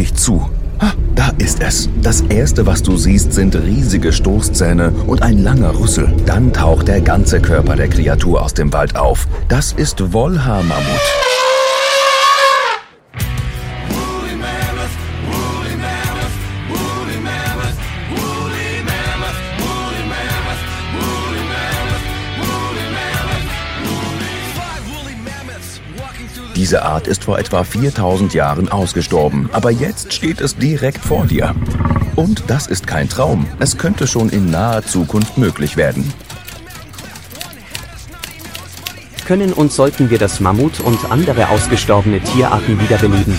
dich zu. Da ist es. Das erste, was du siehst, sind riesige Stoßzähne und ein langer Rüssel. Dann taucht der ganze Körper der Kreatur aus dem Wald auf. Das ist Wollhaar-Mammut. Diese Art ist vor etwa 4000 Jahren ausgestorben, aber jetzt steht es direkt vor dir. Und das ist kein Traum, es könnte schon in naher Zukunft möglich werden. Können und sollten wir das Mammut und andere ausgestorbene Tierarten wiederbeleben?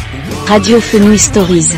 Radio Fenouil Stories.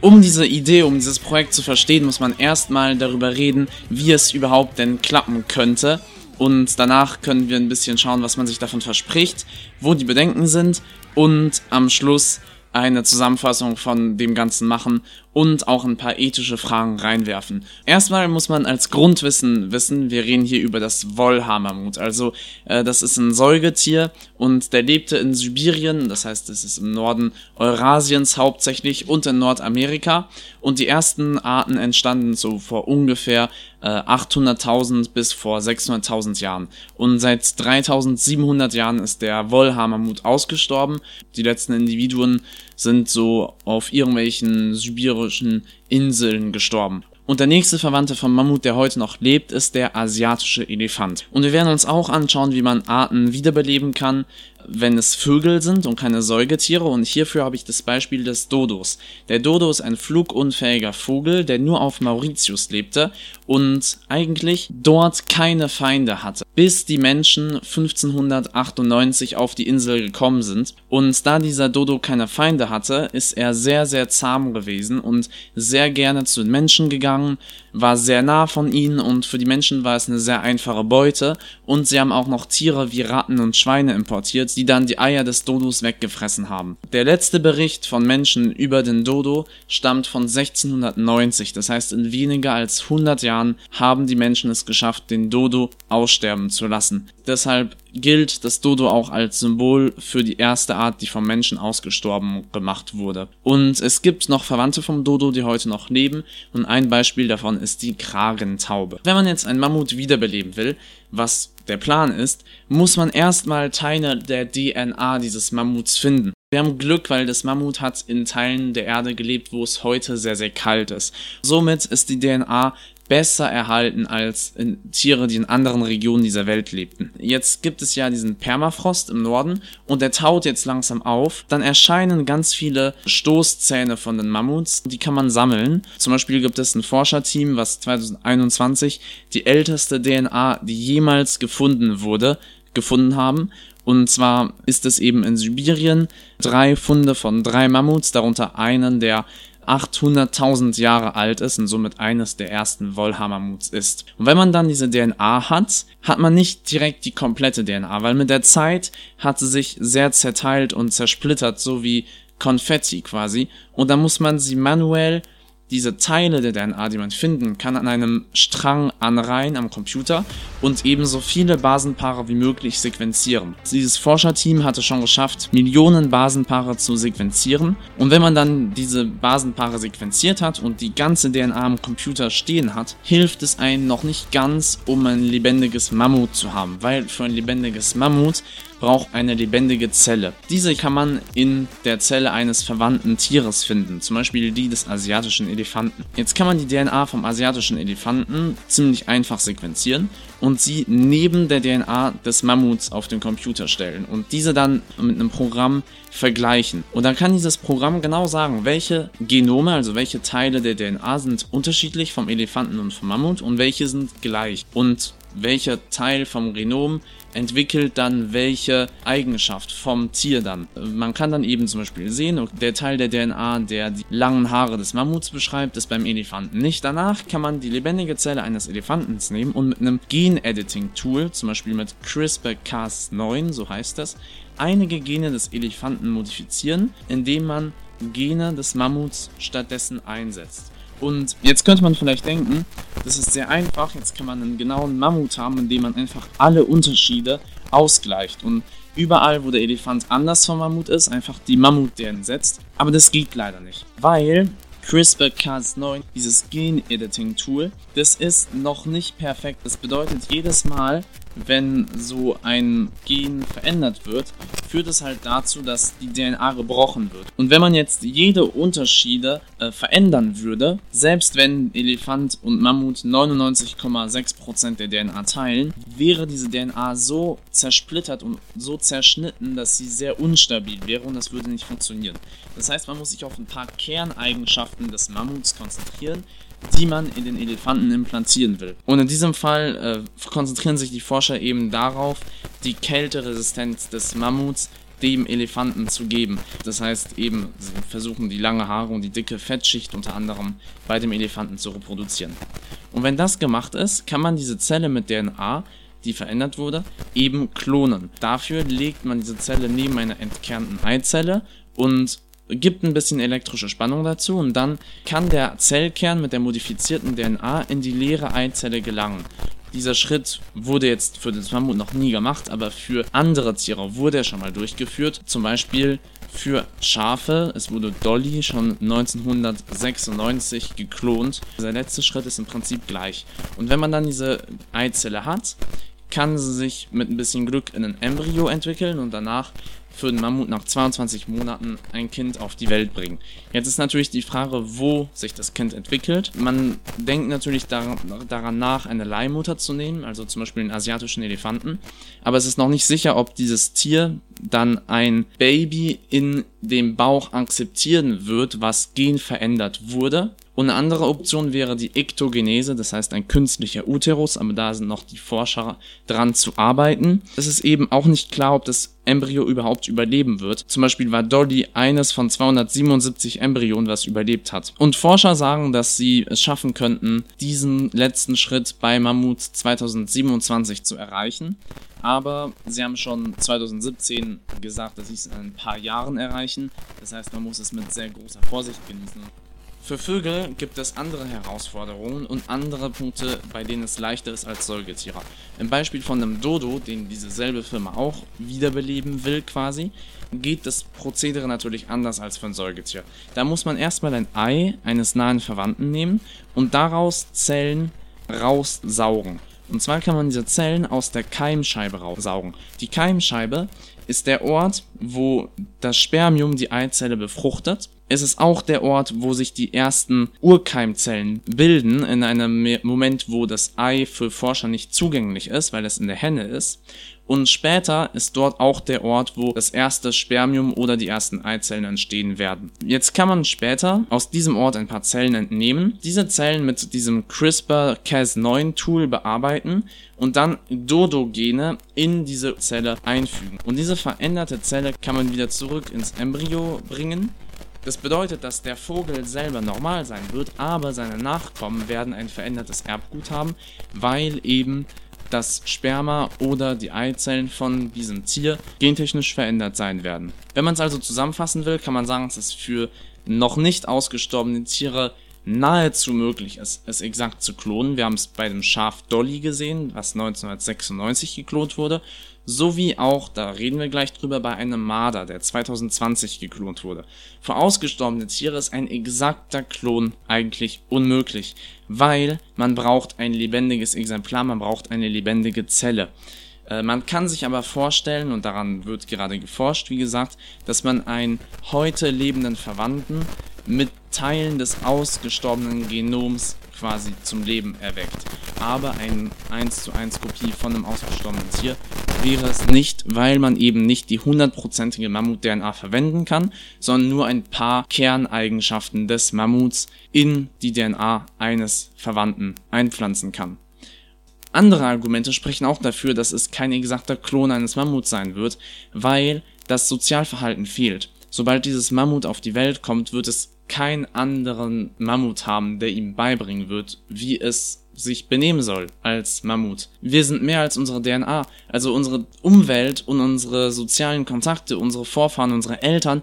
Um diese Idee, um dieses Projekt zu verstehen, muss man erstmal darüber reden, wie es überhaupt denn klappen könnte und danach können wir ein bisschen schauen, was man sich davon verspricht, wo die Bedenken sind und am Schluss eine Zusammenfassung von dem Ganzen machen und auch ein paar ethische Fragen reinwerfen. Erstmal muss man als Grundwissen wissen, wir reden hier über das Wollhaarmammut. Also äh, das ist ein Säugetier und der lebte in Sibirien, das heißt es ist im Norden Eurasiens hauptsächlich und in Nordamerika. Und die ersten Arten entstanden so vor ungefähr äh, 800.000 bis vor 600.000 Jahren. Und seit 3.700 Jahren ist der Wollhaarmammut ausgestorben. Die letzten Individuen sind so auf irgendwelchen sibirischen Inseln gestorben. Und der nächste Verwandte vom Mammut, der heute noch lebt, ist der asiatische Elefant. Und wir werden uns auch anschauen, wie man Arten wiederbeleben kann, wenn es Vögel sind und keine Säugetiere. Und hierfür habe ich das Beispiel des Dodos. Der Dodo ist ein flugunfähiger Vogel, der nur auf Mauritius lebte und eigentlich dort keine Feinde hatte, bis die Menschen 1598 auf die Insel gekommen sind. Und da dieser Dodo keine Feinde hatte, ist er sehr, sehr zahm gewesen und sehr gerne zu den Menschen gegangen, war sehr nah von ihnen und für die Menschen war es eine sehr einfache Beute. Und sie haben auch noch Tiere wie Ratten und Schweine importiert, die dann die Eier des Dodos weggefressen haben. Der letzte Bericht von Menschen über den Dodo stammt von 1690, das heißt in weniger als 100 Jahren haben die Menschen es geschafft, den Dodo aussterben zu lassen. Deshalb gilt das Dodo auch als Symbol für die erste Art, die vom Menschen ausgestorben gemacht wurde. Und es gibt noch Verwandte vom Dodo, die heute noch leben und ein Beispiel davon ist die Kragentaube. Wenn man jetzt ein Mammut wiederbeleben will, was der Plan ist, muss man erstmal Teile der DNA dieses Mammuts finden. Wir haben Glück, weil das Mammut hat in Teilen der Erde gelebt, wo es heute sehr, sehr kalt ist. Somit ist die DNA besser erhalten als Tiere, die in anderen Regionen dieser Welt lebten. Jetzt gibt es ja diesen Permafrost im Norden und der taut jetzt langsam auf. Dann erscheinen ganz viele Stoßzähne von den Mammuts, die kann man sammeln. Zum Beispiel gibt es ein Forscherteam, was 2021 die älteste DNA, die jemals gefunden wurde, gefunden haben. Und zwar ist es eben in Sibirien drei Funde von drei Mammuts, darunter einen, der 800.000 Jahre alt ist und somit eines der ersten Wollhammermuts ist. Und wenn man dann diese DNA hat, hat man nicht direkt die komplette DNA, weil mit der Zeit hat sie sich sehr zerteilt und zersplittert, so wie Konfetti quasi. Und dann muss man sie manuell diese Teile der DNA, die man finden kann, an einem Strang anreihen am Computer und ebenso viele Basenpaare wie möglich sequenzieren. Dieses Forscherteam hatte schon geschafft, Millionen Basenpaare zu sequenzieren und wenn man dann diese Basenpaare sequenziert hat und die ganze DNA am Computer stehen hat, hilft es einem noch nicht ganz, um ein lebendiges Mammut zu haben, weil für ein lebendiges Mammut braucht eine lebendige Zelle. Diese kann man in der Zelle eines verwandten Tieres finden, zum Beispiel die des asiatischen Elefanten. Jetzt kann man die DNA vom asiatischen Elefanten ziemlich einfach sequenzieren und sie neben der DNA des Mammuts auf den Computer stellen und diese dann mit einem Programm vergleichen. Und dann kann dieses Programm genau sagen, welche Genome, also welche Teile der DNA sind unterschiedlich vom Elefanten und vom Mammut und welche sind gleich. Und welcher Teil vom Genom entwickelt dann welche Eigenschaft vom Tier dann. Man kann dann eben zum Beispiel sehen, der Teil der DNA, der die langen Haare des Mammuts beschreibt, ist beim Elefanten nicht. Danach kann man die lebendige Zelle eines Elefantens nehmen und mit einem Gen-Editing-Tool, zum Beispiel mit CRISPR-Cas9, so heißt das, einige Gene des Elefanten modifizieren, indem man Gene des Mammuts stattdessen einsetzt. Und jetzt könnte man vielleicht denken, das ist sehr einfach, jetzt kann man einen genauen Mammut haben, in dem man einfach alle Unterschiede ausgleicht. Und überall, wo der Elefant anders vom Mammut ist, einfach die Mammut-DNA setzt. Aber das geht leider nicht, weil CRISPR-Cas9, dieses Gen-Editing-Tool, das ist noch nicht perfekt. Das bedeutet, jedes Mal, wenn so ein Gen verändert wird, führt es halt dazu, dass die DNA gebrochen wird. Und wenn man jetzt jede Unterschiede äh, verändern würde, selbst wenn Elefant und Mammut 99,6% der DNA teilen, wäre diese DNA so zersplittert und so zerschnitten, dass sie sehr unstabil wäre und das würde nicht funktionieren. Das heißt, man muss sich auf ein paar Kerneigenschaften des Mammuts konzentrieren, die man in den Elefanten implantieren will. Und in diesem Fall äh, konzentrieren sich die Forscher eben darauf, die Kälteresistenz des Mammuts dem Elefanten zu geben. Das heißt eben, sie versuchen die lange Haare und die dicke Fettschicht unter anderem bei dem Elefanten zu reproduzieren. Und wenn das gemacht ist, kann man diese Zelle mit DNA, die verändert wurde, eben klonen. Dafür legt man diese Zelle neben einer entkernten Eizelle und gibt ein bisschen elektrische Spannung dazu und dann kann der Zellkern mit der modifizierten DNA in die leere Eizelle gelangen. Dieser Schritt wurde jetzt für den Mammut noch nie gemacht, aber für andere Tiere wurde er schon mal durchgeführt. Zum Beispiel für Schafe. Es wurde Dolly schon 1996 geklont. Der letzte Schritt ist im Prinzip gleich. Und wenn man dann diese Eizelle hat, kann sie sich mit ein bisschen Glück in ein Embryo entwickeln und danach für den Mammut nach 22 Monaten ein Kind auf die Welt bringen. Jetzt ist natürlich die Frage, wo sich das Kind entwickelt. Man denkt natürlich daran, nach, eine Leihmutter zu nehmen, also zum Beispiel einen asiatischen Elefanten. Aber es ist noch nicht sicher, ob dieses Tier dann ein Baby in dem Bauch akzeptieren wird, was genverändert wurde und eine andere Option wäre die Ektogenese, das heißt ein künstlicher Uterus, aber da sind noch die Forscher dran zu arbeiten. Es ist eben auch nicht klar, ob das Embryo überhaupt überleben wird. Zum Beispiel war Dolly eines von 277 Embryonen, was überlebt hat. Und Forscher sagen, dass sie es schaffen könnten, diesen letzten Schritt bei Mammut 2027 zu erreichen. Aber sie haben schon 2017 gesagt, dass sie es in ein paar Jahren erreichen. Das heißt, man muss es mit sehr großer Vorsicht genießen. Für Vögel gibt es andere Herausforderungen und andere Punkte, bei denen es leichter ist als Säugetiere. Im Beispiel von einem Dodo, den diese selbe Firma auch wiederbeleben will quasi, geht das Prozedere natürlich anders als für ein Säugetier. Da muss man erstmal ein Ei eines nahen Verwandten nehmen und daraus Zellen raussaugen. Und zwar kann man diese Zellen aus der Keimscheibe raussaugen. Die Keimscheibe ist der Ort, wo das Spermium die Eizelle befruchtet es ist auch der Ort, wo sich die ersten Urkeimzellen bilden, in einem Moment, wo das Ei für Forscher nicht zugänglich ist, weil es in der Henne ist. Und später ist dort auch der Ort, wo das erste Spermium oder die ersten Eizellen entstehen werden. Jetzt kann man später aus diesem Ort ein paar Zellen entnehmen, diese Zellen mit diesem CRISPR-Cas9-Tool bearbeiten und dann Dodo-Gene in diese Zelle einfügen. Und diese veränderte Zelle kann man wieder zurück ins Embryo bringen das bedeutet, dass der Vogel selber normal sein wird, aber seine Nachkommen werden ein verändertes Erbgut haben, weil eben das Sperma oder die Eizellen von diesem Tier gentechnisch verändert sein werden. Wenn man es also zusammenfassen will, kann man sagen, dass es für noch nicht ausgestorbene Tiere nahezu möglich ist, es exakt zu klonen. Wir haben es bei dem Schaf Dolly gesehen, was 1996 geklont wurde sowie auch, da reden wir gleich drüber, bei einem Marder, der 2020 geklont wurde. Für ausgestorbene Tiere ist ein exakter Klon eigentlich unmöglich, weil man braucht ein lebendiges Exemplar, man braucht eine lebendige Zelle. Äh, man kann sich aber vorstellen, und daran wird gerade geforscht, wie gesagt, dass man einen heute lebenden Verwandten mit Teilen des ausgestorbenen Genoms quasi zum Leben erweckt. Aber eine 1 zu 1 Kopie von einem ausgestorbenen Tier wäre es nicht, weil man eben nicht die hundertprozentige Mammut-DNA verwenden kann, sondern nur ein paar Kerneigenschaften des Mammuts in die DNA eines Verwandten einpflanzen kann. Andere Argumente sprechen auch dafür, dass es kein exakter Klon eines Mammuts sein wird, weil das Sozialverhalten fehlt. Sobald dieses Mammut auf die Welt kommt, wird es keinen anderen Mammut haben, der ihm beibringen wird, wie es sich benehmen soll als Mammut. Wir sind mehr als unsere DNA, also unsere Umwelt und unsere sozialen Kontakte, unsere Vorfahren, unsere Eltern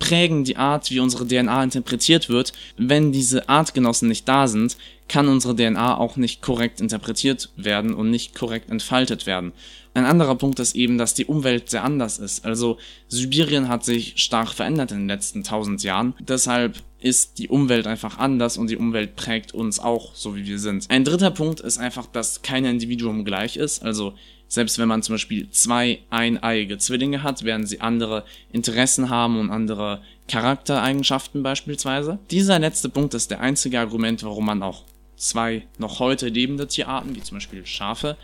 prägen die Art, wie unsere DNA interpretiert wird. Wenn diese Artgenossen nicht da sind, kann unsere DNA auch nicht korrekt interpretiert werden und nicht korrekt entfaltet werden. Ein anderer Punkt ist eben, dass die Umwelt sehr anders ist. Also Sibirien hat sich stark verändert in den letzten tausend Jahren. Deshalb ist die Umwelt einfach anders und die Umwelt prägt uns auch, so wie wir sind. Ein dritter Punkt ist einfach, dass kein Individuum gleich ist. Also selbst wenn man zum Beispiel zwei eineiige Zwillinge hat, werden sie andere Interessen haben und andere Charaktereigenschaften beispielsweise. Dieser letzte Punkt ist der einzige Argument, warum man auch zwei noch heute lebende Tierarten, wie zum Beispiel Schafe,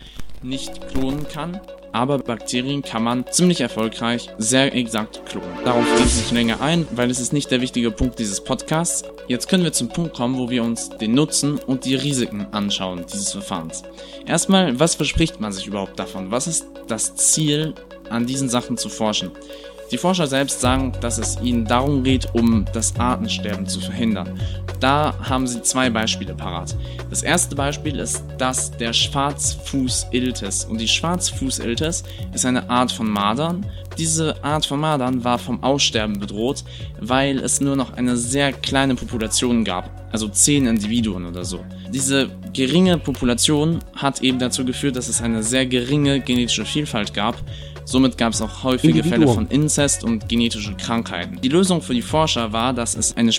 nicht klonen kann. Aber Bakterien kann man ziemlich erfolgreich sehr exakt klonen. Darauf gehe ich nicht länger ein, weil es ist nicht der wichtige Punkt dieses Podcasts. Jetzt können wir zum Punkt kommen, wo wir uns den Nutzen und die Risiken anschauen dieses Verfahrens. Erstmal, was verspricht man sich überhaupt davon? Was ist das Ziel, an diesen Sachen zu forschen? Die Forscher selbst sagen, dass es ihnen darum geht, um das Artensterben zu verhindern. Da haben sie zwei Beispiele parat. Das erste Beispiel ist das der Schwarzfußiltis. Und die Schwarzfußiltis ist eine Art von Madern. Diese Art von Madern war vom Aussterben bedroht, weil es nur noch eine sehr kleine Population gab, also zehn Individuen oder so. Diese geringe Population hat eben dazu geführt, dass es eine sehr geringe genetische Vielfalt gab Somit gab es auch häufige Individuum. Fälle von Inzest und genetische Krankheiten. Die Lösung für die Forscher war, dass es eine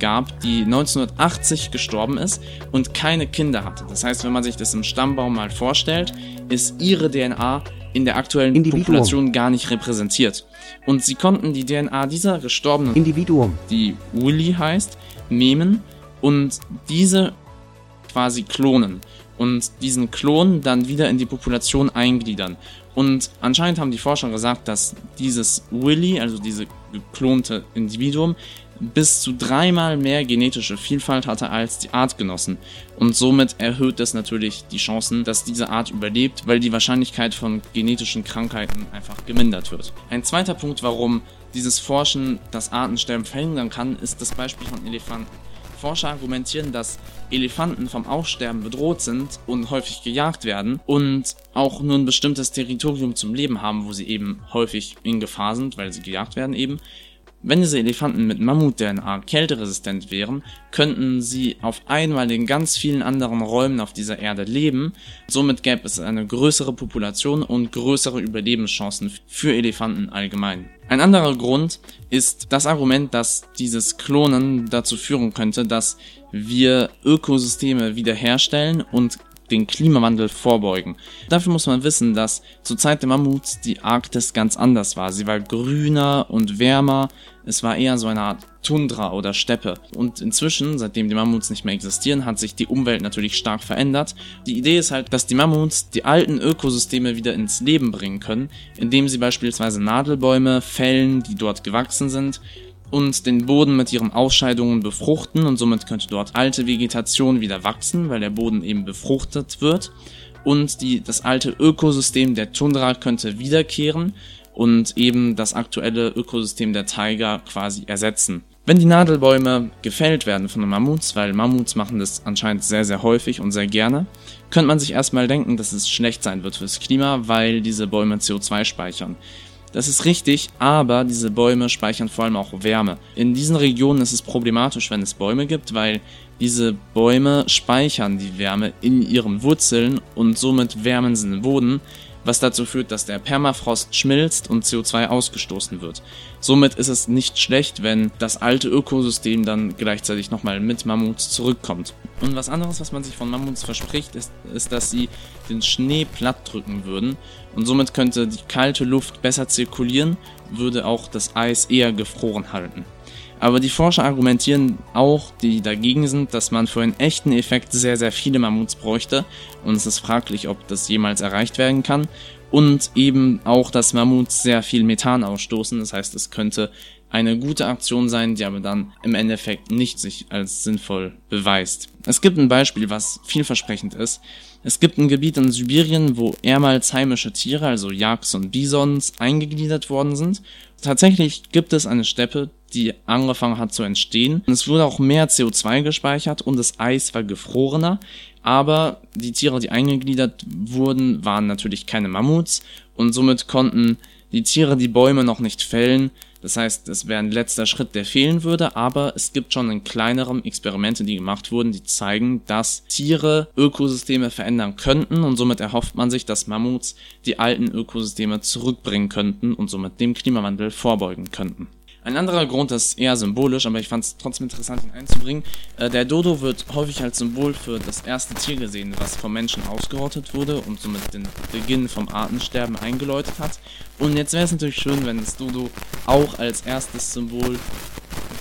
gab, die 1980 gestorben ist und keine Kinder hatte. Das heißt, wenn man sich das im Stammbaum mal vorstellt, ist ihre DNA in der aktuellen Individuum. Population gar nicht repräsentiert. Und sie konnten die DNA dieser gestorbenen Individuum, die Willy heißt, nehmen und diese quasi klonen und diesen Klon dann wieder in die Population eingliedern. Und anscheinend haben die Forscher gesagt, dass dieses Willy, also diese geklonte Individuum, bis zu dreimal mehr genetische Vielfalt hatte als die Artgenossen. Und somit erhöht das natürlich die Chancen, dass diese Art überlebt, weil die Wahrscheinlichkeit von genetischen Krankheiten einfach gemindert wird. Ein zweiter Punkt, warum dieses Forschen das Artensterben verhindern kann, ist das Beispiel von Elefanten. Forscher argumentieren, dass Elefanten vom Aussterben bedroht sind und häufig gejagt werden und auch nur ein bestimmtes Territorium zum Leben haben, wo sie eben häufig in Gefahr sind, weil sie gejagt werden eben. Wenn diese Elefanten mit Mammut-DNA kälteresistent wären, könnten sie auf einmal in ganz vielen anderen Räumen auf dieser Erde leben. Somit gäbe es eine größere Population und größere Überlebenschancen für Elefanten allgemein. Ein anderer Grund ist das Argument, dass dieses Klonen dazu führen könnte, dass wir Ökosysteme wiederherstellen und den Klimawandel vorbeugen. Dafür muss man wissen, dass zur Zeit der Mammuts die Arktis ganz anders war. Sie war grüner und wärmer. Es war eher so eine Art Tundra oder Steppe. Und inzwischen, seitdem die Mammuts nicht mehr existieren, hat sich die Umwelt natürlich stark verändert. Die Idee ist halt, dass die Mammuts die alten Ökosysteme wieder ins Leben bringen können, indem sie beispielsweise Nadelbäume fällen, die dort gewachsen sind, und den Boden mit ihren Ausscheidungen befruchten und somit könnte dort alte Vegetation wieder wachsen, weil der Boden eben befruchtet wird und die, das alte Ökosystem der Tundra könnte wiederkehren und eben das aktuelle Ökosystem der Taiga quasi ersetzen. Wenn die Nadelbäume gefällt werden von den Mammuts, weil Mammuts machen das anscheinend sehr, sehr häufig und sehr gerne, könnte man sich erstmal denken, dass es schlecht sein wird fürs Klima, weil diese Bäume CO2 speichern. Das ist richtig, aber diese Bäume speichern vor allem auch Wärme. In diesen Regionen ist es problematisch, wenn es Bäume gibt, weil diese Bäume speichern die Wärme in ihren Wurzeln und somit wärmen sie den Boden, was dazu führt, dass der Permafrost schmilzt und CO2 ausgestoßen wird. Somit ist es nicht schlecht, wenn das alte Ökosystem dann gleichzeitig nochmal mit Mammuts zurückkommt. Und was anderes, was man sich von Mammuts verspricht, ist, ist, dass sie den Schnee platt drücken würden und somit könnte die kalte Luft besser zirkulieren, würde auch das Eis eher gefroren halten. Aber die Forscher argumentieren auch, die dagegen sind, dass man für einen echten Effekt sehr, sehr viele Mammuts bräuchte und es ist fraglich, ob das jemals erreicht werden kann. Und eben auch, dass Mammuts sehr viel Methan ausstoßen, das heißt, es könnte eine gute Aktion sein, die aber dann im Endeffekt nicht sich als sinnvoll beweist. Es gibt ein Beispiel, was vielversprechend ist. Es gibt ein Gebiet in Sibirien, wo ehemals heimische Tiere, also Yaks und Bisons, eingegliedert worden sind. Tatsächlich gibt es eine Steppe, die angefangen hat zu entstehen. Es wurde auch mehr CO2 gespeichert und das Eis war gefrorener. Aber die Tiere, die eingegliedert wurden, waren natürlich keine Mammuts und somit konnten die Tiere die Bäume noch nicht fällen, Das heißt, es wäre ein letzter Schritt, der fehlen würde, aber es gibt schon in kleineren Experimente, die gemacht wurden, die zeigen, dass Tiere Ökosysteme verändern könnten und somit erhofft man sich, dass Mammuts die alten Ökosysteme zurückbringen könnten und somit dem Klimawandel vorbeugen könnten. Ein anderer Grund ist eher symbolisch, aber ich fand es trotzdem interessant, ihn einzubringen. Äh, der Dodo wird häufig als Symbol für das erste Tier gesehen, was vom Menschen ausgerottet wurde und somit den Beginn vom Artensterben eingeläutet hat. Und jetzt wäre es natürlich schön, wenn das Dodo auch als erstes Symbol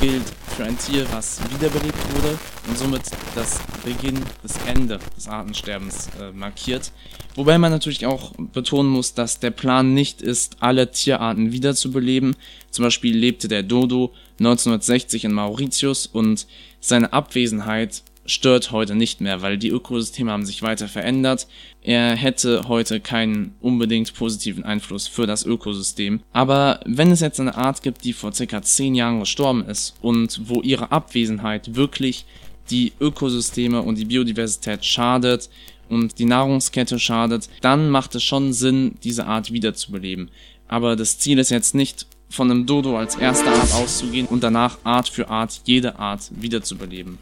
gilt für ein Tier, was wiederbelebt wurde und somit das Beginn, das Ende des Artensterbens äh, markiert. Wobei man natürlich auch betonen muss, dass der Plan nicht ist, alle Tierarten wiederzubeleben. Zum Beispiel lebte der Dodo 1960 in Mauritius und seine Abwesenheit stört heute nicht mehr, weil die Ökosysteme haben sich weiter verändert. Er hätte heute keinen unbedingt positiven Einfluss für das Ökosystem. Aber wenn es jetzt eine Art gibt, die vor circa 10 Jahren gestorben ist und wo ihre Abwesenheit wirklich die Ökosysteme und die Biodiversität schadet und die Nahrungskette schadet, dann macht es schon Sinn, diese Art wiederzubeleben. Aber das Ziel ist jetzt nicht, von einem Dodo als erste Art auszugehen und danach Art für Art jede Art wiederzubeleben.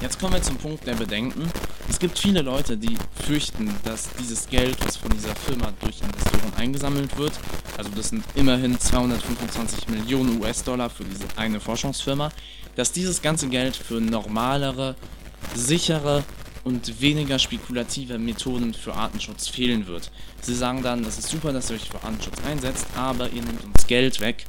Jetzt kommen wir zum Punkt der Bedenken. Es gibt viele Leute, die fürchten, dass dieses Geld, was von dieser Firma durch Investoren eingesammelt wird, also das sind immerhin 225 Millionen US-Dollar für diese eine Forschungsfirma, dass dieses ganze Geld für normalere, sichere und weniger spekulative Methoden für Artenschutz fehlen wird. Sie sagen dann, das ist super, dass ihr euch für Artenschutz einsetzt, aber ihr nehmt uns Geld weg,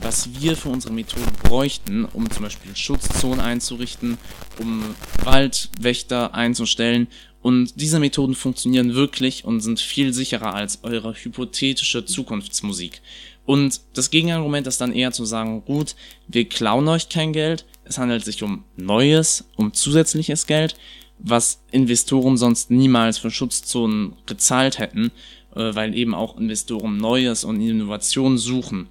was wir für unsere Methoden bräuchten, um zum Beispiel Schutzzonen einzurichten, um Waldwächter einzustellen. Und diese Methoden funktionieren wirklich und sind viel sicherer als eure hypothetische Zukunftsmusik. Und das Gegenargument ist dann eher zu sagen, gut, wir klauen euch kein Geld, es handelt sich um neues, um zusätzliches Geld, was Investoren sonst niemals für Schutzzonen gezahlt hätten, äh, weil eben auch Investoren Neues und Innovation suchen.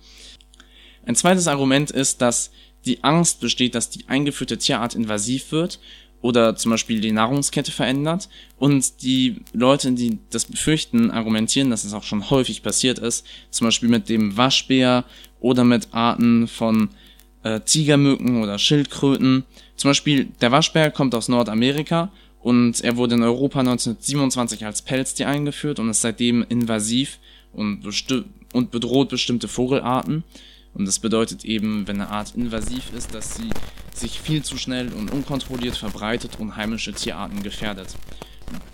Ein zweites Argument ist, dass die Angst besteht, dass die eingeführte Tierart invasiv wird oder zum Beispiel die Nahrungskette verändert. Und die Leute, die das befürchten, argumentieren, dass es auch schon häufig passiert ist, zum Beispiel mit dem Waschbär oder mit Arten von äh, Tigermücken oder Schildkröten. Zum Beispiel der Waschbär kommt aus Nordamerika und er wurde in Europa 1927 als Pelztier eingeführt und ist seitdem invasiv und, und bedroht bestimmte Vogelarten. Und das bedeutet eben, wenn eine Art invasiv ist, dass sie sich viel zu schnell und unkontrolliert verbreitet und heimische Tierarten gefährdet.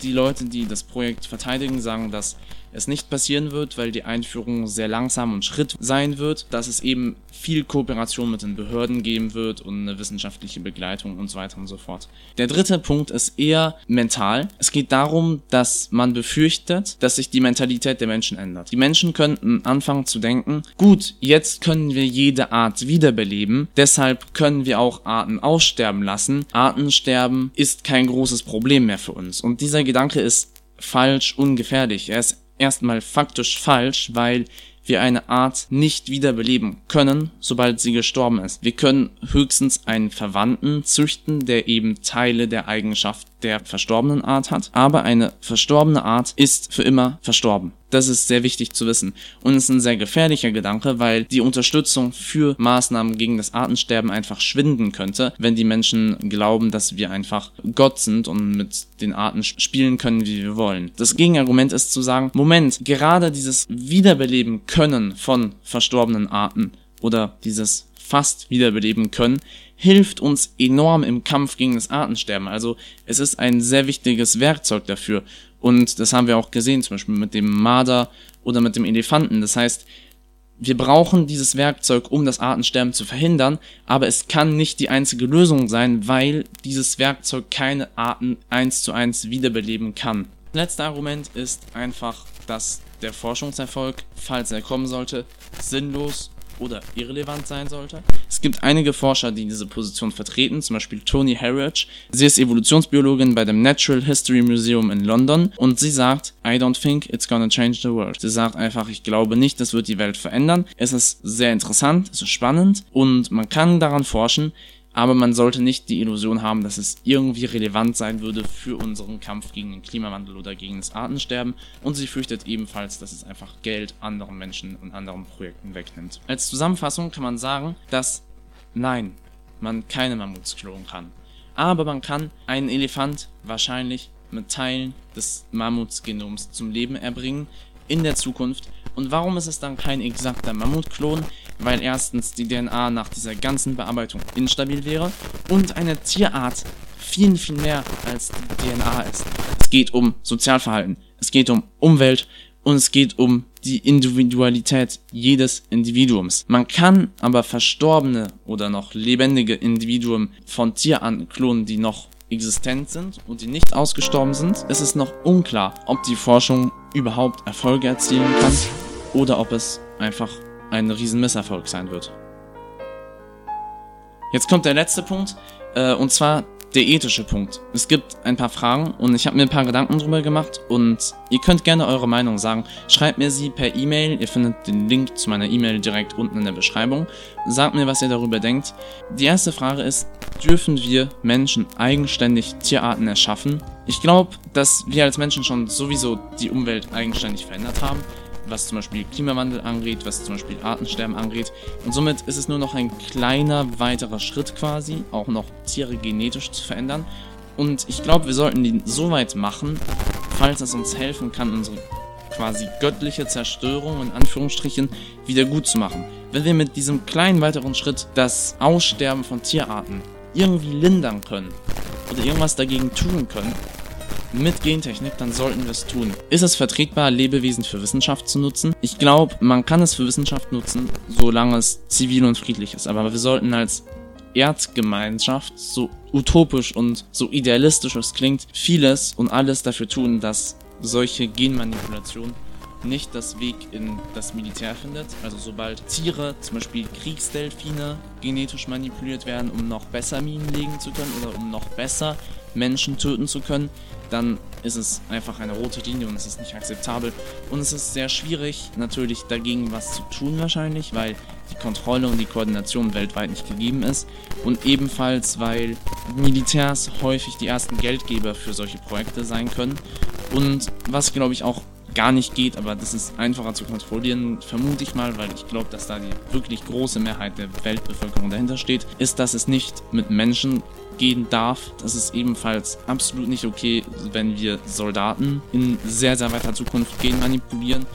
Die Leute, die das Projekt verteidigen, sagen, dass es nicht passieren wird, weil die Einführung sehr langsam und Schritt sein wird, dass es eben viel Kooperation mit den Behörden geben wird und eine wissenschaftliche Begleitung und so weiter und so fort. Der dritte Punkt ist eher mental. Es geht darum, dass man befürchtet, dass sich die Mentalität der Menschen ändert. Die Menschen könnten anfangen zu denken, gut, jetzt können wir jede Art wiederbeleben, deshalb können wir auch Arten aussterben lassen. Artensterben ist kein großes Problem mehr für uns. Und dieser Gedanke ist falsch, ungefährlich. Er ist erstmal faktisch falsch, weil wir eine Art nicht wiederbeleben können, sobald sie gestorben ist. Wir können höchstens einen Verwandten züchten, der eben Teile der Eigenschaft der verstorbenen Art hat, aber eine verstorbene Art ist für immer verstorben. Das ist sehr wichtig zu wissen. Und es ist ein sehr gefährlicher Gedanke, weil die Unterstützung für Maßnahmen gegen das Artensterben einfach schwinden könnte, wenn die Menschen glauben, dass wir einfach Gott sind und mit den Arten spielen können, wie wir wollen. Das Gegenargument ist zu sagen, Moment, gerade dieses Wiederbeleben können von verstorbenen Arten oder dieses fast wiederbeleben können, hilft uns enorm im Kampf gegen das Artensterben. Also es ist ein sehr wichtiges Werkzeug dafür. Und das haben wir auch gesehen, zum Beispiel mit dem Marder oder mit dem Elefanten. Das heißt, wir brauchen dieses Werkzeug, um das Artensterben zu verhindern, aber es kann nicht die einzige Lösung sein, weil dieses Werkzeug keine Arten eins zu eins wiederbeleben kann. Letzter Argument ist einfach, dass der Forschungserfolg, falls er kommen sollte, sinnlos oder irrelevant sein sollte. Es gibt einige Forscher, die diese Position vertreten, zum Beispiel Tony Harridge. Sie ist Evolutionsbiologin bei dem Natural History Museum in London und sie sagt, I don't think it's gonna change the world. Sie sagt einfach, ich glaube nicht, das wird die Welt verändern. Es ist sehr interessant, es ist spannend und man kann daran forschen, aber man sollte nicht die Illusion haben, dass es irgendwie relevant sein würde für unseren Kampf gegen den Klimawandel oder gegen das Artensterben und sie fürchtet ebenfalls, dass es einfach Geld anderen Menschen und anderen Projekten wegnimmt. Als Zusammenfassung kann man sagen, dass nein, man keine Mammuts klonen kann. Aber man kann einen Elefant wahrscheinlich mit Teilen des Mammutsgenoms zum Leben erbringen in der Zukunft. Und warum ist es dann kein exakter Mammutklon? Weil erstens die DNA nach dieser ganzen Bearbeitung instabil wäre und eine Tierart viel, viel mehr als die DNA ist. Es geht um Sozialverhalten, es geht um Umwelt und es geht um die Individualität jedes Individuums. Man kann aber verstorbene oder noch lebendige Individuen von Tierarten klonen, die noch existent sind und die nicht ausgestorben sind. Es ist noch unklar, ob die Forschung überhaupt Erfolge erzielen kann oder ob es einfach ein riesen Misserfolg sein wird. Jetzt kommt der letzte Punkt, äh, und zwar der ethische Punkt. Es gibt ein paar Fragen und ich habe mir ein paar Gedanken drüber gemacht und ihr könnt gerne eure Meinung sagen. Schreibt mir sie per E-Mail. Ihr findet den Link zu meiner E-Mail direkt unten in der Beschreibung. Sagt mir, was ihr darüber denkt. Die erste Frage ist, dürfen wir Menschen eigenständig Tierarten erschaffen? Ich glaube, dass wir als Menschen schon sowieso die Umwelt eigenständig verändert haben was zum Beispiel Klimawandel angeht, was zum Beispiel Artensterben angeht. Und somit ist es nur noch ein kleiner weiterer Schritt quasi, auch noch Tiere genetisch zu verändern. Und ich glaube, wir sollten die so weit machen, falls es uns helfen kann, unsere quasi göttliche Zerstörung in Anführungsstrichen wieder gut zu machen. Wenn wir mit diesem kleinen weiteren Schritt das Aussterben von Tierarten irgendwie lindern können oder irgendwas dagegen tun können, mit Gentechnik, dann sollten wir es tun. Ist es vertretbar, Lebewesen für Wissenschaft zu nutzen? Ich glaube, man kann es für Wissenschaft nutzen, solange es zivil und friedlich ist. Aber wir sollten als Erdgemeinschaft, so utopisch und so idealistisch es klingt, vieles und alles dafür tun, dass solche Genmanipulationen nicht das Weg in das Militär findet. Also sobald Tiere, zum Beispiel Kriegsdelfine, genetisch manipuliert werden, um noch besser Minen legen zu können oder um noch besser Menschen töten zu können, dann ist es einfach eine rote Linie und es ist nicht akzeptabel. Und es ist sehr schwierig, natürlich dagegen was zu tun wahrscheinlich, weil die Kontrolle und die Koordination weltweit nicht gegeben ist. Und ebenfalls, weil Militärs häufig die ersten Geldgeber für solche Projekte sein können. Und was, glaube ich, auch gar nicht geht, aber das ist einfacher zu kontrollieren, vermute ich mal, weil ich glaube, dass da die wirklich große Mehrheit der Weltbevölkerung dahinter steht, ist, dass es nicht mit Menschen gehen darf. Das ist ebenfalls absolut nicht okay, wenn wir Soldaten in sehr, sehr weiter Zukunft gehen manipulieren.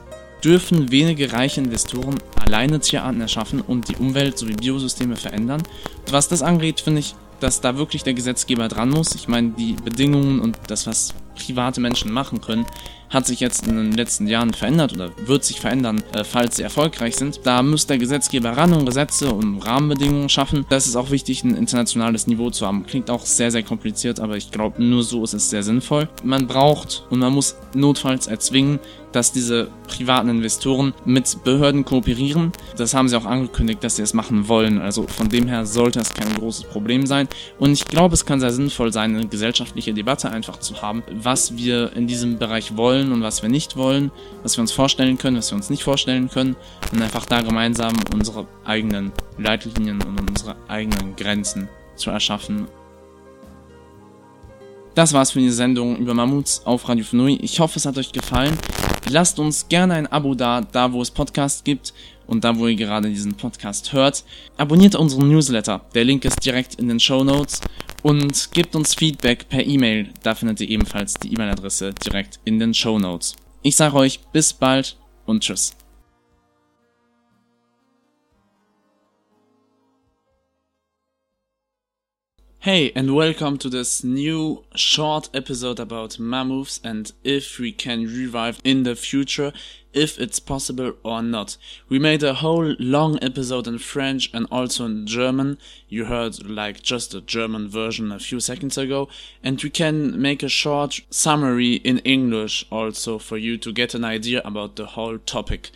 Dürfen wenige reiche Investoren alleine Tierarten erschaffen und die Umwelt sowie Biosysteme verändern? Was das angeht, finde ich, dass da wirklich der Gesetzgeber dran muss. Ich meine, die Bedingungen und das, was private Menschen machen können, hat sich jetzt in den letzten Jahren verändert oder wird sich verändern, äh, falls sie erfolgreich sind. Da muss der Gesetzgeber ran und Gesetze und Rahmenbedingungen schaffen. Das ist auch wichtig, ein internationales Niveau zu haben. Klingt auch sehr, sehr kompliziert, aber ich glaube, nur so ist es sehr sinnvoll. Man braucht und man muss notfalls erzwingen, dass diese privaten Investoren mit Behörden kooperieren. Das haben sie auch angekündigt, dass sie es machen wollen. Also von dem her sollte es kein großes Problem sein. Und ich glaube, es kann sehr sinnvoll sein, eine gesellschaftliche Debatte einfach zu haben, was wir in diesem Bereich wollen und was wir nicht wollen, was wir uns vorstellen können, was wir uns nicht vorstellen können und einfach da gemeinsam unsere eigenen Leitlinien und unsere eigenen Grenzen zu erschaffen das war's für die Sendung über Mammuts auf Radio Fnui. Ich hoffe, es hat euch gefallen. Lasst uns gerne ein Abo da, da wo es Podcasts gibt und da wo ihr gerade diesen Podcast hört. Abonniert unseren Newsletter, der Link ist direkt in den Show Notes und gebt uns Feedback per E-Mail, da findet ihr ebenfalls die E-Mail-Adresse direkt in den Show Notes. Ich sage euch bis bald und tschüss. Hey, and welcome to this new short episode about mammoths and if we can revive in the future, if it's possible or not. We made a whole long episode in French and also in German. You heard like just a German version a few seconds ago. And we can make a short summary in English also for you to get an idea about the whole topic.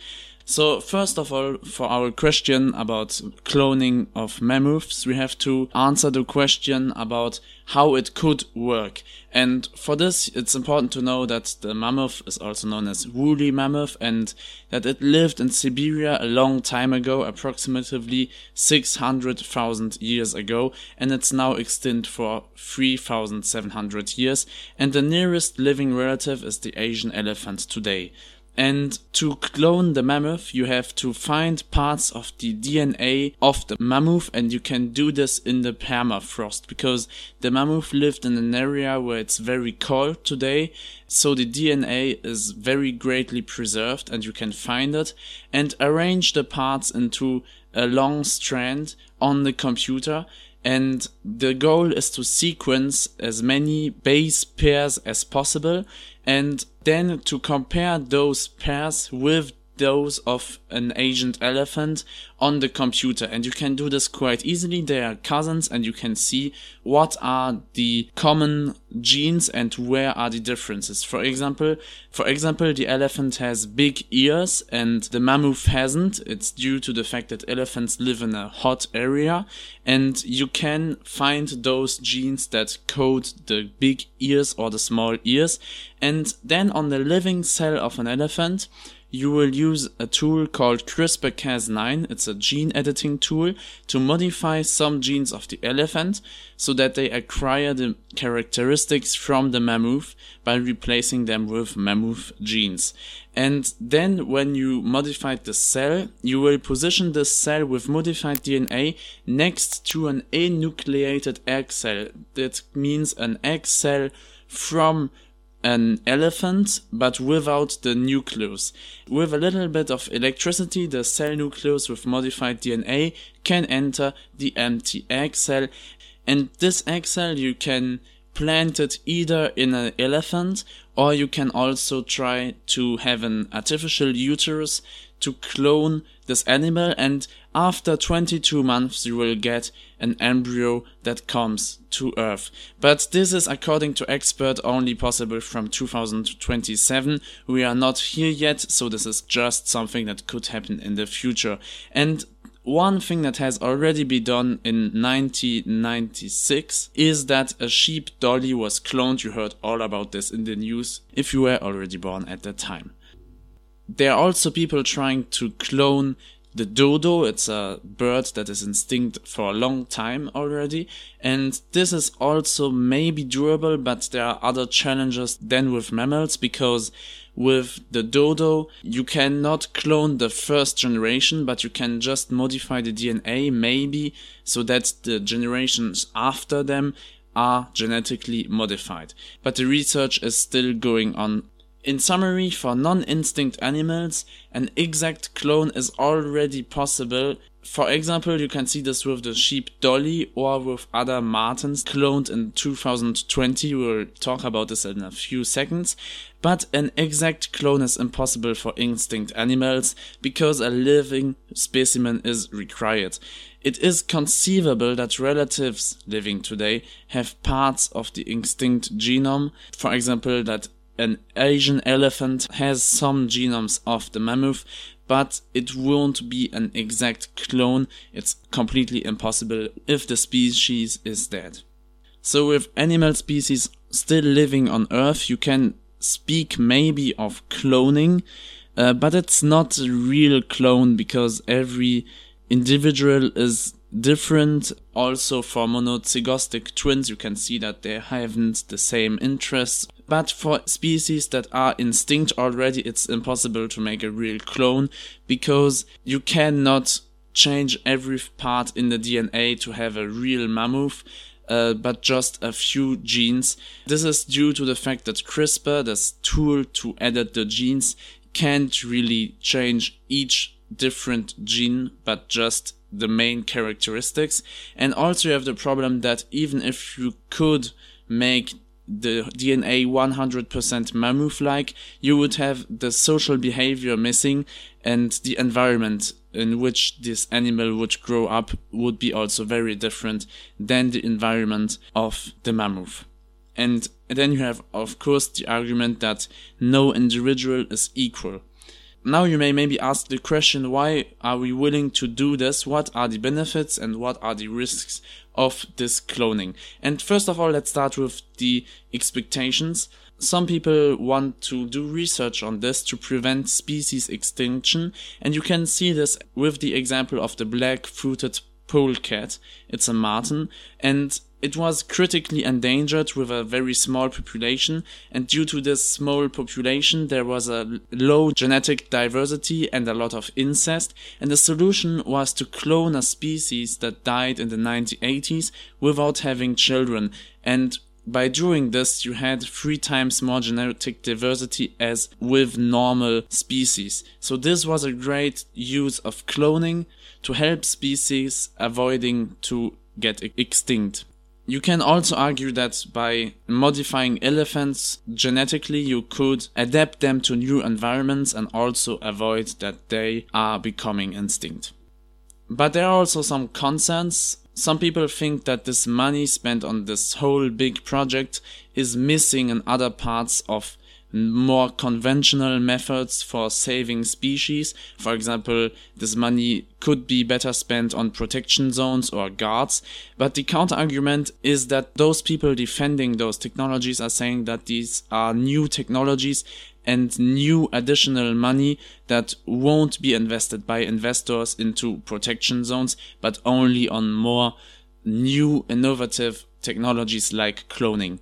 So first of all, for our question about cloning of mammoths, we have to answer the question about how it could work. And for this, it's important to know that the mammoth is also known as woolly mammoth and that it lived in Siberia a long time ago, approximately 600,000 years ago, and it's now extinct for 3,700 years. And the nearest living relative is the Asian elephant today. And to clone the mammoth, you have to find parts of the DNA of the mammoth, and you can do this in the permafrost because the mammoth lived in an area where it's very cold today. So the DNA is very greatly preserved, and you can find it and arrange the parts into a long strand on the computer and the goal is to sequence as many base pairs as possible and then to compare those pairs with those of an agent elephant on the computer. And you can do this quite easily. They are cousins and you can see what are the common genes and where are the differences. For example for example the elephant has big ears and the mammoth hasn't. It's due to the fact that elephants live in a hot area. And you can find those genes that code the big ears or the small ears. And then on the living cell of an elephant you will use a tool called CRISPR-Cas9. It's a gene editing tool to modify some genes of the elephant so that they acquire the characteristics from the mammoth by replacing them with mammoth genes. And then when you modify the cell, you will position the cell with modified DNA next to an enucleated egg cell. That means an egg cell from an elephant, but without the nucleus. With a little bit of electricity, the cell nucleus with modified DNA can enter the empty egg cell. And this egg cell you can plant it either in an elephant or you can also try to have an artificial uterus to clone this animal and after 22 months you will get an embryo that comes to earth but this is according to expert only possible from 2027 we are not here yet so this is just something that could happen in the future and one thing that has already been done in 1996 is that a sheep dolly was cloned. You heard all about this in the news if you were already born at that time. There are also people trying to clone the dodo. It's a bird that is extinct for a long time already. And this is also maybe durable, but there are other challenges than with mammals because with the dodo, you cannot clone the first generation, but you can just modify the DNA maybe so that the generations after them are genetically modified. But the research is still going on in summary, for non-instinct animals, an exact clone is already possible. For example, you can see this with the sheep Dolly or with other martens cloned in 2020. We'll talk about this in a few seconds. But an exact clone is impossible for instinct animals because a living specimen is required. It is conceivable that relatives living today have parts of the extinct genome, for example, that an Asian elephant has some genomes of the mammoth, but it won't be an exact clone. It's completely impossible if the species is dead. So with animal species still living on Earth, you can speak maybe of cloning, uh, but it's not a real clone because every individual is different. Also for monozygostic twins, you can see that they haven't the same interests but for species that are extinct already, it's impossible to make a real clone because you cannot change every part in the DNA to have a real mammoth. Uh, but just a few genes. This is due to the fact that CRISPR, this tool to edit the genes, can't really change each different gene, but just the main characteristics. And also you have the problem that even if you could make the DNA 100% mammoth like, you would have the social behavior missing and the environment in which this animal would grow up would be also very different than the environment of the mammoth. And then you have, of course, the argument that no individual is equal. Now you may maybe ask the question, why are we willing to do this? What are the benefits and what are the risks of this cloning? And first of all, let's start with the expectations. Some people want to do research on this to prevent species extinction, and you can see this with the example of the black-footed polecat. It's a marten, and it was critically endangered with a very small population, and due to this small population, there was a low genetic diversity and a lot of incest, and the solution was to clone a species that died in the 1980s without having children, and by doing this, you had three times more genetic diversity as with normal species. So this was a great use of cloning to help species avoiding to get extinct. You can also argue that by modifying elephants genetically, you could adapt them to new environments and also avoid that they are becoming extinct. But there are also some concerns. Some people think that this money spent on this whole big project is missing in other parts of more conventional methods for saving species. For example, this money could be better spent on protection zones or guards. But the counter argument is that those people defending those technologies are saying that these are new technologies and new additional money that won't be invested by investors into protection zones, but only on more new innovative technologies like cloning.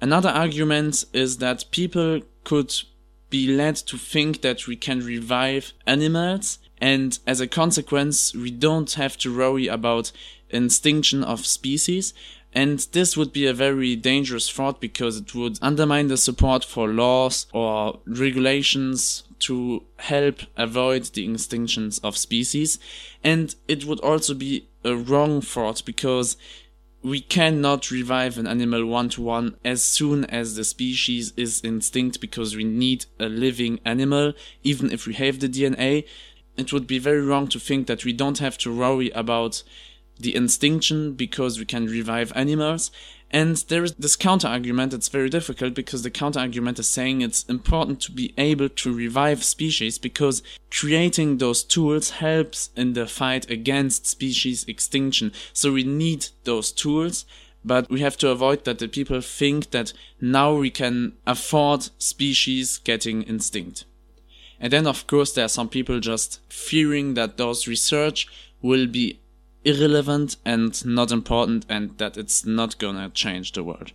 Another argument is that people could be led to think that we can revive animals and as a consequence we don't have to worry about extinction of species and this would be a very dangerous thought because it would undermine the support for laws or regulations to help avoid the extinctions of species. And it would also be a wrong thought because we cannot revive an animal one to one as soon as the species is extinct because we need a living animal, even if we have the DNA. It would be very wrong to think that we don't have to worry about the extinction because we can revive animals. And there is this counter argument that's very difficult because the counter argument is saying it's important to be able to revive species because creating those tools helps in the fight against species extinction. So we need those tools, but we have to avoid that the people think that now we can afford species getting extinct. And then of course there are some people just fearing that those research will be irrelevant and not important and that it's not gonna change the world.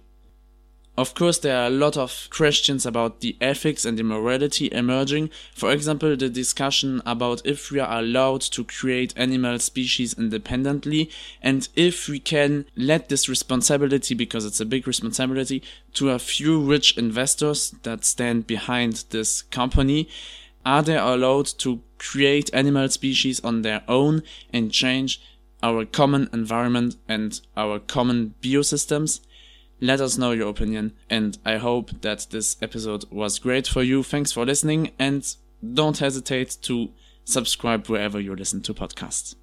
Of course, there are a lot of questions about the ethics and the morality emerging. For example, the discussion about if we are allowed to create animal species independently and if we can let this responsibility, because it's a big responsibility, to a few rich investors that stand behind this company. Are they allowed to create animal species on their own and change our common environment and our common biosystems. Let us know your opinion, and I hope that this episode was great for you. Thanks for listening, and don't hesitate to subscribe wherever you listen to podcasts.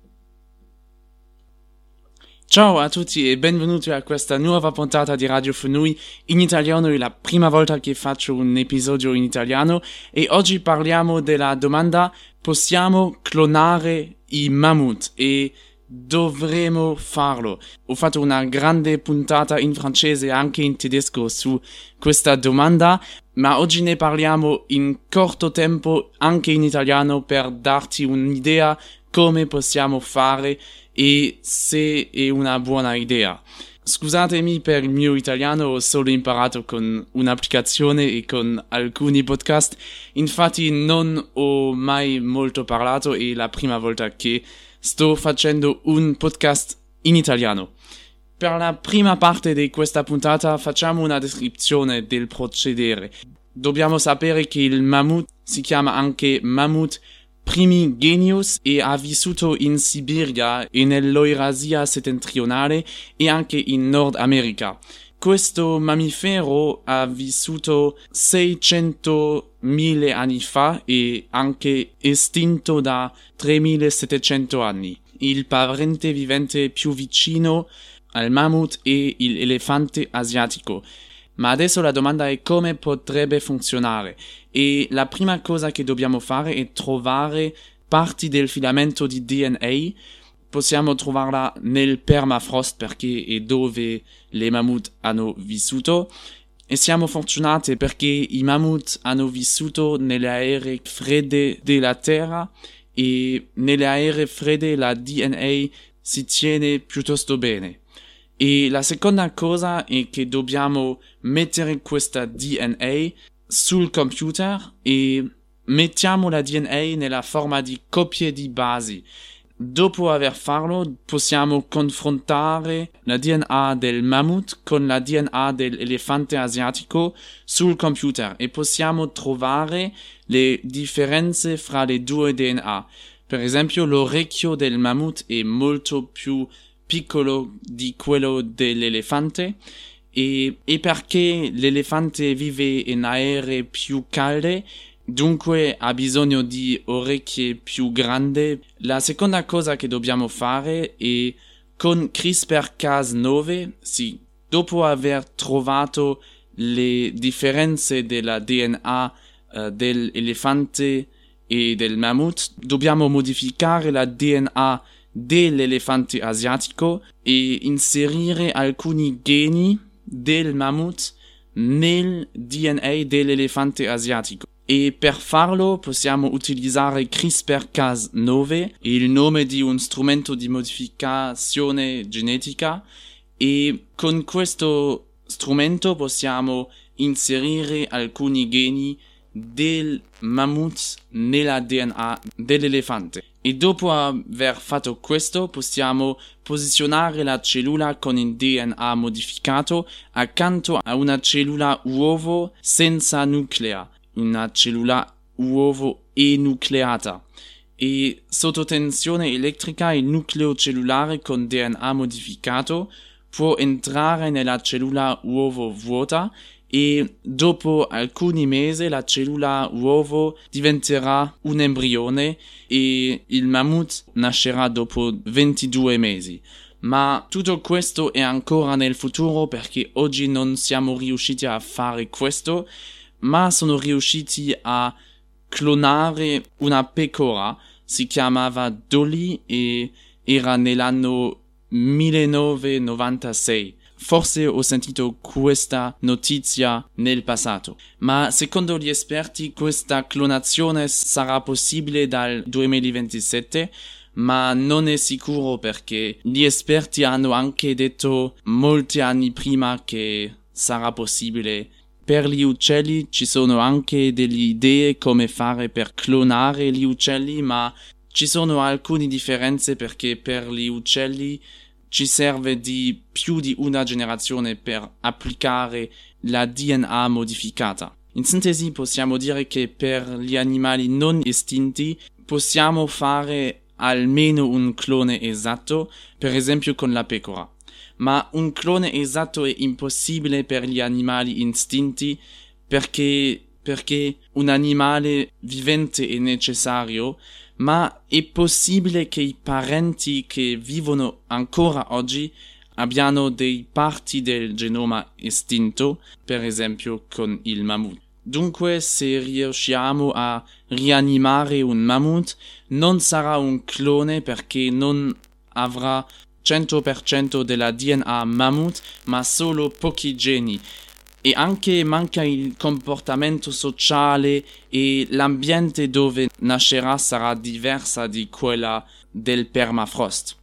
Ciao a tutti e benvenuti a questa nuova puntata di Radio Funui in italiano. È la prima volta che faccio un episodio in italiano e oggi parliamo della domanda possiamo clonare i mammut e dovremo farlo. Ho fatto una grande puntata in francese e anche in tedesco su questa domanda, ma oggi ne parliamo in corto tempo anche in italiano per darti un'idea come possiamo fare e se è una buona idea. Scusatemi per il mio italiano, ho solo imparato con un'applicazione e con alcuni podcast, infatti non ho mai molto parlato, è la prima volta che sto facendo un podcast in italiano. Per la prima parte di questa puntata facciamo una descrizione del procedere. Dobbiamo sapere che il mammut si chiama anche mammut primigenius e ha vissuto in Siberia e nell'Eurasia settentrionale e anche in Nord America. Questo mammifero ha vissuto 600.000 anni fa e anche estinto da 3.700 anni. Il parente vivente più vicino al mammut è l'elefante asiatico. Ma adesso la domanda è come potrebbe funzionare e la prima cosa che dobbiamo fare è trovare parti del filamento di DNA. Possiamo trovarla nel permafrost perché è dove le mammut hanno vissuto e siamo fortunati perché i mammut hanno vissuto nelle aree fredde della Terra e nelle aree fredde la DNA si tiene piuttosto bene. E la seconda cosa è che dobbiamo mettere questa DNA sul computer e mettiamo la DNA nella forma di copie di basi. Dopo aver farlo possiamo confrontare la DNA del mammut con la DNA dell'elefante asiatico sul computer e possiamo trovare le differenze fra le due DNA. Per esempio l'orecchio del mammut è molto più piccolo di quello dell'elefante e, e perché l'elefante vive in aree più calde dunque ha bisogno di orecchie più grandi. La seconda cosa che dobbiamo fare è con CRISPR-Cas9, sì, dopo aver trovato le differenze della DNA eh, dell'elefante e del mammut, dobbiamo modificare la DNA dell'elefante asiatico e inserire alcuni geni del mammut nel DNA dell'elefante asiatico. E per farlo possiamo utilizzare CRISPR-Cas9, il nome di un strumento di modificazione genetica, e con questo strumento possiamo inserire alcuni geni del mammut nella DNA dell'elefante. E dopo aver fatto questo possiamo posizionare la cellula con il DNA modificato accanto a una cellula uovo senza nuclea, una cellula uovo enucleata. E sotto tensione elettrica il nucleo cellulare con DNA modificato può entrare nella cellula uovo vuota e dopo alcuni mesi la cellula uovo diventerà un embrione e il mammut nascerà dopo 22 mesi. Ma tutto questo è ancora nel futuro perché oggi non siamo riusciti a fare questo, ma sono riusciti a clonare una pecora, si chiamava Dolly e era nell'anno 1996. Forse ho sentito questa notizia nel passato, ma secondo gli esperti questa clonazione sarà possibile dal 2027, ma non è sicuro perché gli esperti hanno anche detto molti anni prima che sarà possibile. Per gli uccelli ci sono anche delle idee come fare per clonare gli uccelli, ma ci sono alcune differenze perché per gli uccelli ci serve di più di una generazione per applicare la DNA modificata. In sintesi possiamo dire che per gli animali non estinti possiamo fare almeno un clone esatto, per esempio con la pecora. Ma un clone esatto è impossibile per gli animali istinti perché, perché un animale vivente è necessario ma è possibile che i parenti che vivono ancora oggi abbiano dei parti del genoma estinto, per esempio con il mammut. Dunque, se riusciamo a rianimare un mammut, non sarà un clone perché non avrà 100% della DNA mammut, ma solo pochi geni. E anche manca il comportamento sociale e l'ambiente dove nascerà sarà diversa di quella del permafrost.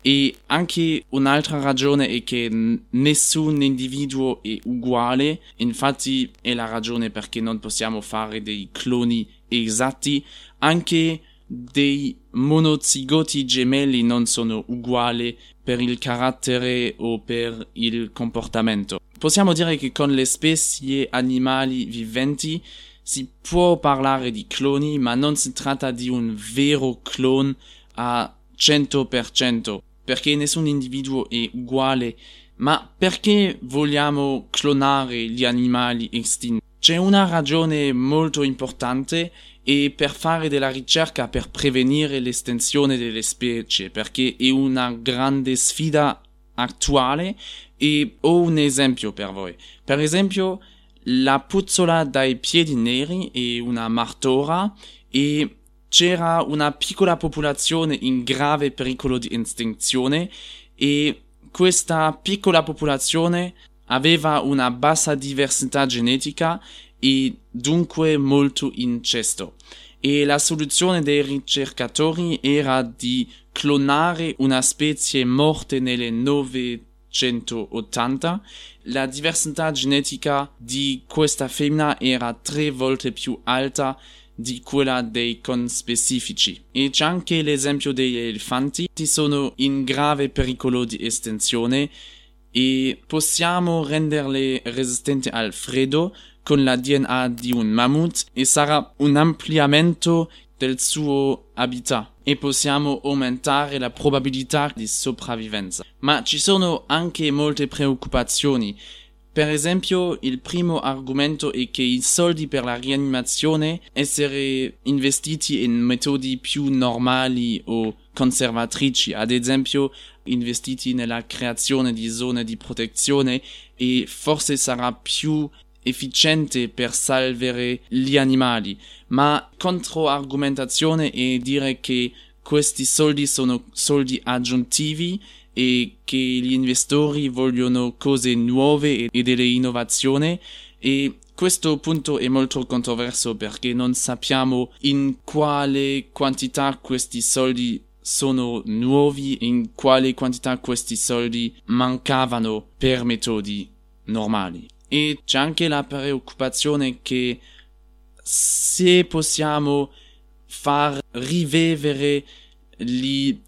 E anche un'altra ragione è che nessun individuo è uguale, infatti è la ragione perché non possiamo fare dei cloni esatti, anche dei monozigoti gemelli non sono uguali per il carattere o per il comportamento. Possiamo dire che con le specie animali viventi si può parlare di cloni, ma non si tratta di un vero clone a 100%, perché nessun individuo è uguale. Ma perché vogliamo clonare gli animali estinti? C'è una ragione molto importante e per fare della ricerca per prevenire l'estensione delle specie, perché è una grande sfida attuale e ho un esempio per voi. Per esempio, la puzzola dai piedi neri è una martora e c'era una piccola popolazione in grave pericolo di estinzione e questa piccola popolazione aveva una bassa diversità genetica e dunque molto incesto. E la soluzione dei ricercatori era di clonare una specie morte nelle 980. La diversità genetica di questa femmina era tre volte più alta di quella dei conspecifici. E c'è anche l'esempio degli elefanti, che sono in grave pericolo di estinzione e possiamo renderle resistenti al freddo con la DNA di un mammut e sarà un ampliamento del suo habitat e possiamo aumentare la probabilità di sopravvivenza. Ma ci sono anche molte preoccupazioni per esempio, il primo argomento è che i soldi per la rianimazione essere investiti in metodi più normali o conservatrici, ad esempio investiti nella creazione di zone di protezione e forse sarà più efficiente per salvare gli animali, ma controargumentazione è dire che questi soldi sono soldi aggiuntivi e che gli investitori vogliono cose nuove e delle innovazioni e questo punto è molto controverso perché non sappiamo in quale quantità questi soldi sono nuovi in quale quantità questi soldi mancavano per metodi normali. E c'è anche la preoccupazione che se possiamo far rivivere le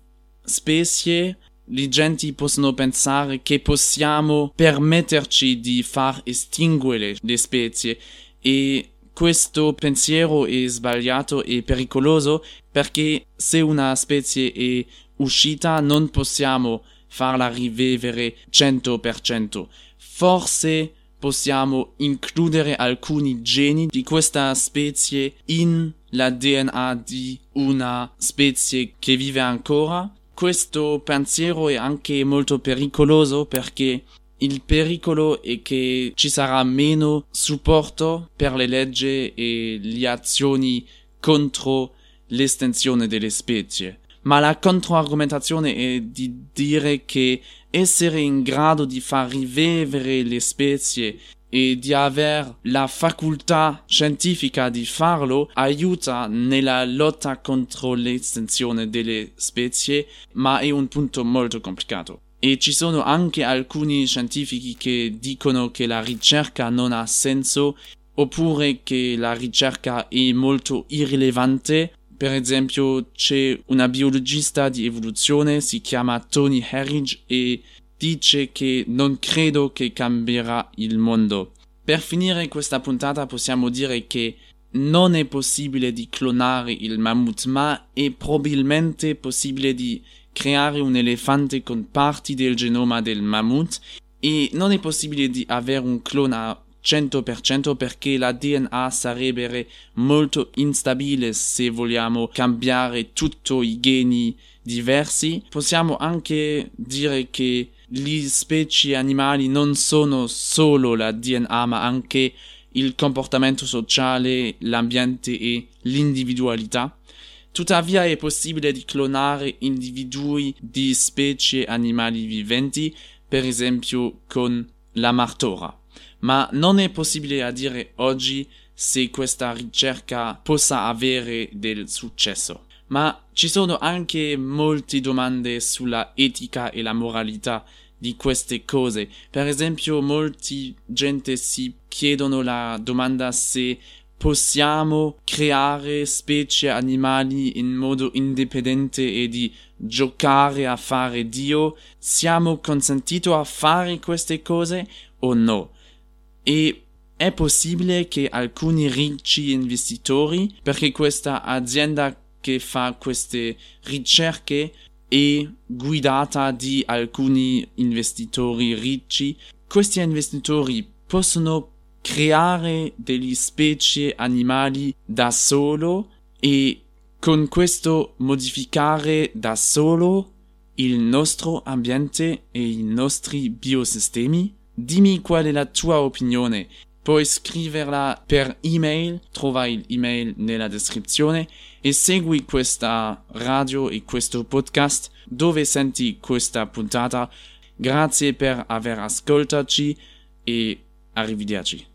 specie le genti possono pensare che possiamo permetterci di far estinguere le specie e questo pensiero è sbagliato e pericoloso perché se una specie è uscita non possiamo farla rivivere 100%. Forse possiamo includere alcuni geni di questa specie in la DNA di una specie che vive ancora questo pensiero è anche molto pericoloso perché il pericolo è che ci sarà meno supporto per le leggi e le azioni contro l'estensione delle specie. Ma la controargomentazione è di dire che essere in grado di far rivivere le specie e di aver la facoltà scientifica di farlo aiuta nella lotta contro l'estensione delle specie, ma è un punto molto complicato. E ci sono anche alcuni scientifici che dicono che la ricerca non ha senso oppure che la ricerca è molto irrilevante. Per esempio c'è una biologista di evoluzione, si chiama Tony Herridge e dice che non credo che cambierà il mondo. Per finire questa puntata possiamo dire che non è possibile di clonare il mammut, ma è probabilmente possibile di creare un elefante con parti del genoma del mammut e non è possibile di avere un clone a 100% perché la DNA sarebbe molto instabile se vogliamo cambiare tutti i geni diversi. Possiamo anche dire che le specie animali non sono solo la DNA ma anche il comportamento sociale, l'ambiente e l'individualità. Tuttavia è possibile di clonare individui di specie animali viventi, per esempio con la martora. Ma non è possibile a dire oggi se questa ricerca possa avere del successo. Ma ci sono anche molte domande sulla etica e la moralità di queste cose. Per esempio, molti gente si chiedono la domanda se possiamo creare specie animali in modo indipendente e di giocare a fare Dio. Siamo consentiti a fare queste cose o no? E è possibile che alcuni ricci investitori, perché questa azienda che fa queste ricerche è guidata di alcuni investitori ricchi. Questi investitori possono creare delle specie animali da solo e con questo modificare da solo il nostro ambiente e i nostri biosistemi? Dimmi qual è la tua opinione. Puoi scriverla per email, trova l'email nella descrizione e segui questa radio e questo podcast dove senti questa puntata. Grazie per aver ascoltaci e arrivederci.